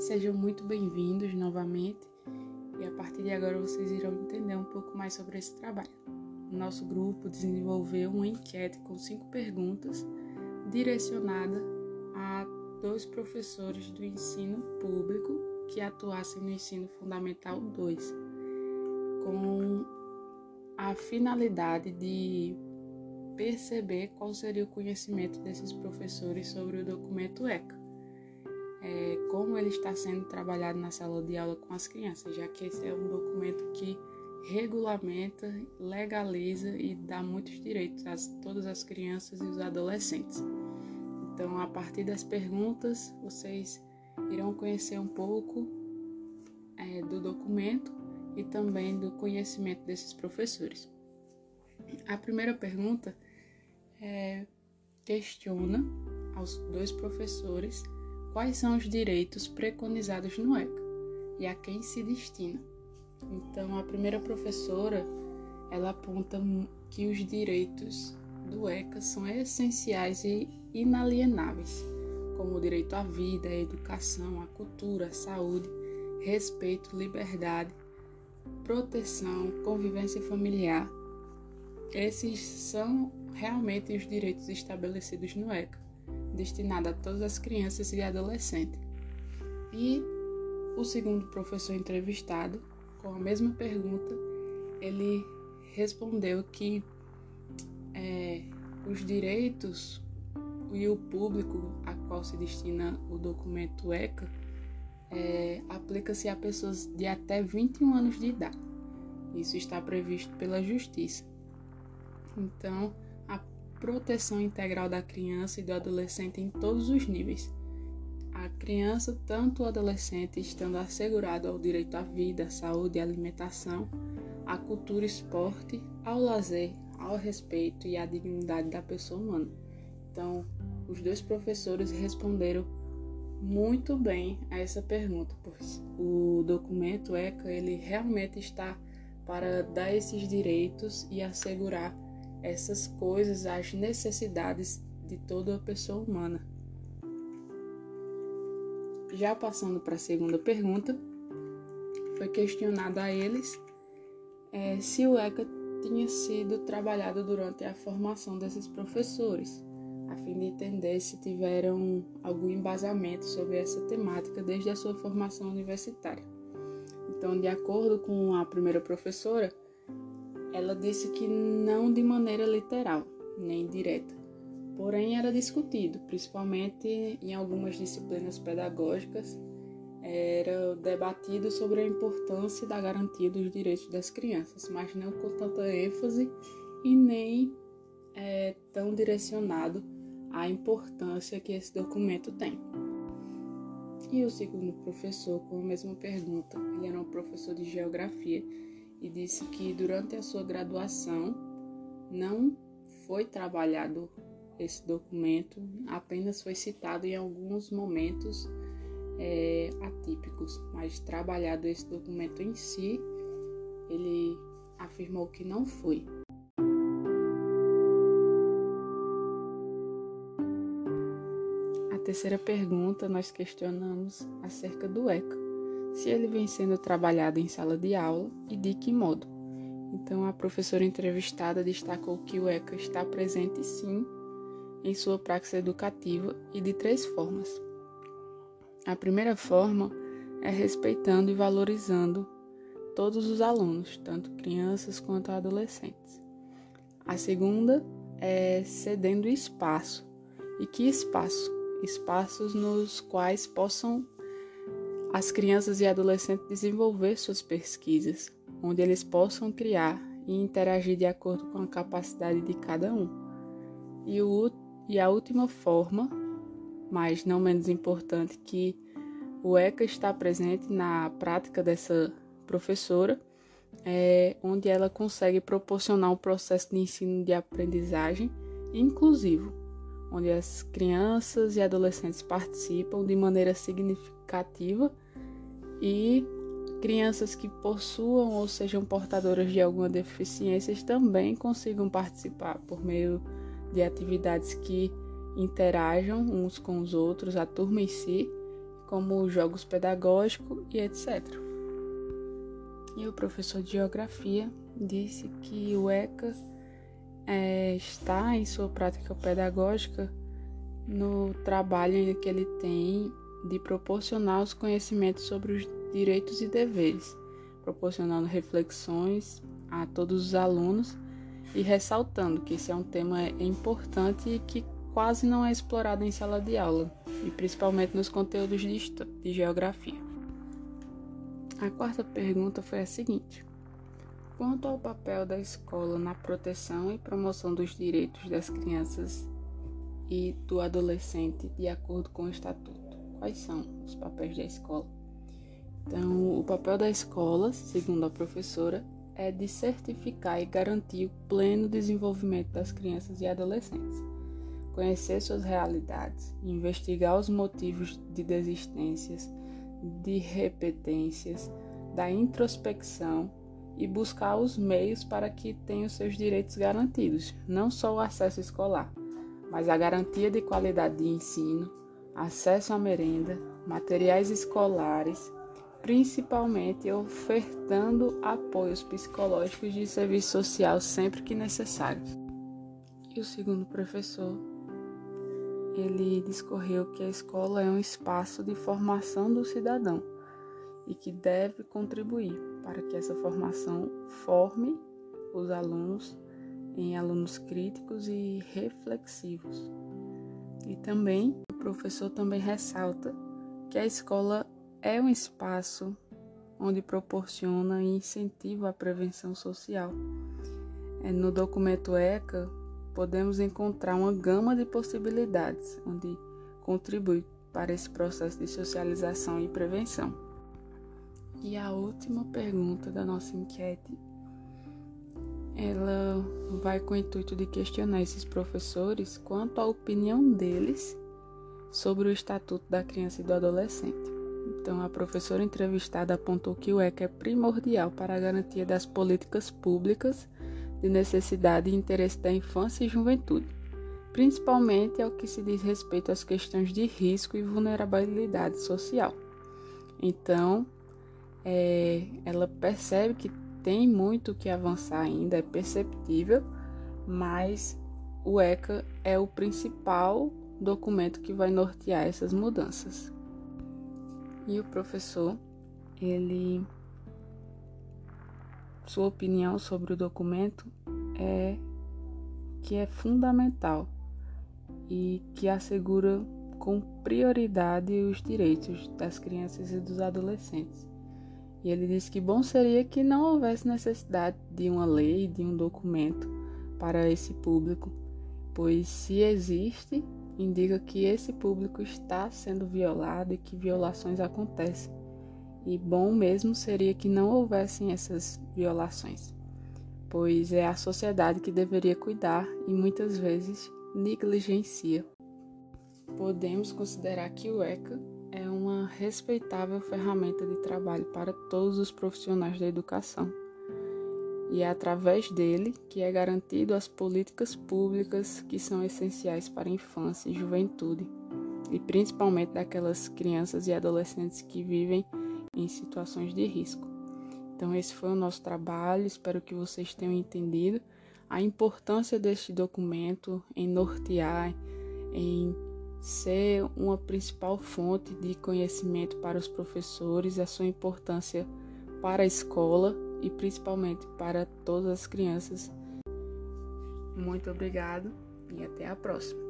Sejam muito bem-vindos novamente e a partir de agora vocês irão entender um pouco mais sobre esse trabalho. O nosso grupo desenvolveu uma enquete com cinco perguntas direcionada a dois professores do ensino público que atuassem no ensino fundamental 2, com a finalidade de perceber qual seria o conhecimento desses professores sobre o documento ECA é, como ele está sendo trabalhado na sala de aula com as crianças, já que esse é um documento que regulamenta, legaliza e dá muitos direitos a todas as crianças e os adolescentes. Então, a partir das perguntas, vocês irão conhecer um pouco é, do documento e também do conhecimento desses professores. A primeira pergunta é, questiona aos dois professores quais são os direitos preconizados no ECA e a quem se destina. Então, a primeira professora, ela aponta que os direitos do ECA são essenciais e inalienáveis, como o direito à vida, à educação, à cultura, à saúde, respeito, liberdade, proteção, convivência familiar. Esses são realmente os direitos estabelecidos no ECA destinada a todas as crianças e adolescentes. E o segundo professor entrevistado, com a mesma pergunta, ele respondeu que é, os direitos e o público a qual se destina o documento ECA é, aplica-se a pessoas de até 21 anos de idade. Isso está previsto pela Justiça. Então, proteção integral da criança e do adolescente em todos os níveis. A criança, tanto o adolescente, estando assegurado ao direito à vida, à saúde e alimentação, à cultura e esporte, ao lazer, ao respeito e à dignidade da pessoa humana. Então, os dois professores responderam muito bem a essa pergunta, pois o documento ECA ele realmente está para dar esses direitos e assegurar essas coisas às necessidades de toda a pessoa humana. Já passando para a segunda pergunta, foi questionado a eles é, se o ECA tinha sido trabalhado durante a formação desses professores, a fim de entender se tiveram algum embasamento sobre essa temática desde a sua formação universitária. Então, de acordo com a primeira professora, ela disse que não de maneira literal, nem direta. Porém, era discutido, principalmente em algumas disciplinas pedagógicas, era debatido sobre a importância da garantia dos direitos das crianças, mas não com tanta ênfase e nem é, tão direcionado à importância que esse documento tem. E o segundo professor, com a mesma pergunta, ele era um professor de geografia e disse que durante a sua graduação não foi trabalhado esse documento, apenas foi citado em alguns momentos é, atípicos, mas trabalhado esse documento em si, ele afirmou que não foi. A terceira pergunta nós questionamos acerca do ECA se ele vem sendo trabalhado em sala de aula e de que modo. Então, a professora entrevistada destacou que o ECA está presente sim em sua prática educativa e de três formas. A primeira forma é respeitando e valorizando todos os alunos, tanto crianças quanto adolescentes. A segunda é cedendo espaço. E que espaço? Espaços nos quais possam as crianças e adolescentes desenvolver suas pesquisas, onde eles possam criar e interagir de acordo com a capacidade de cada um. E, o, e a última forma, mas não menos importante, que o ECA está presente na prática dessa professora, é onde ela consegue proporcionar um processo de ensino de aprendizagem inclusivo, onde as crianças e adolescentes participam de maneira significativa e crianças que possuam ou sejam portadoras de alguma deficiência também consigam participar por meio de atividades que interajam uns com os outros, a turma em si, como jogos pedagógicos e etc. E o professor de geografia disse que o ECA é, está em sua prática pedagógica no trabalho que ele tem de proporcionar os conhecimentos sobre os direitos e deveres, proporcionando reflexões a todos os alunos e ressaltando que esse é um tema importante e que quase não é explorado em sala de aula, e principalmente nos conteúdos de, de geografia. A quarta pergunta foi a seguinte: Quanto ao papel da escola na proteção e promoção dos direitos das crianças e do adolescente de acordo com o Estatuto, quais são os papéis da escola? Então, o papel da escola, segundo a professora, é de certificar e garantir o pleno desenvolvimento das crianças e adolescentes, conhecer suas realidades, investigar os motivos de desistências, de repetências, da introspecção e buscar os meios para que tenham seus direitos garantidos, não só o acesso escolar, mas a garantia de qualidade de ensino, acesso à merenda, materiais escolares, principalmente ofertando apoios psicológicos de serviço social sempre que necessários. E o segundo professor, ele discorreu que a escola é um espaço de formação do cidadão e que deve contribuir para que essa formação forme os alunos em alunos críticos e reflexivos. E também o professor também ressalta que a escola é um espaço onde proporciona e incentiva a prevenção social. É, no documento ECA, podemos encontrar uma gama de possibilidades onde contribui para esse processo de socialização e prevenção. E a última pergunta da nossa enquete, ela vai com o intuito de questionar esses professores quanto à opinião deles sobre o Estatuto da Criança e do Adolescente. Então, a professora entrevistada apontou que o ECA é primordial para a garantia das políticas públicas de necessidade e interesse da infância e juventude, principalmente ao que se diz respeito às questões de risco e vulnerabilidade social. Então, é, ela percebe que tem muito que avançar ainda, é perceptível, mas o ECA é o principal documento que vai nortear essas mudanças. E o professor, ele sua opinião sobre o documento é que é fundamental e que assegura com prioridade os direitos das crianças e dos adolescentes. E ele disse que bom seria que não houvesse necessidade de uma lei, de um documento para esse público, pois se existe, indica que esse público está sendo violado e que violações acontecem. E bom mesmo seria que não houvessem essas violações, pois é a sociedade que deveria cuidar e muitas vezes negligencia. Podemos considerar que o ECA respeitável ferramenta de trabalho para todos os profissionais da educação. E é através dele que é garantido as políticas públicas que são essenciais para a infância e juventude, e principalmente daquelas crianças e adolescentes que vivem em situações de risco. Então, esse foi o nosso trabalho, espero que vocês tenham entendido a importância deste documento em nortear, em ser uma principal fonte de conhecimento para os professores, a sua importância para a escola e principalmente para todas as crianças. Muito obrigado e até a próxima.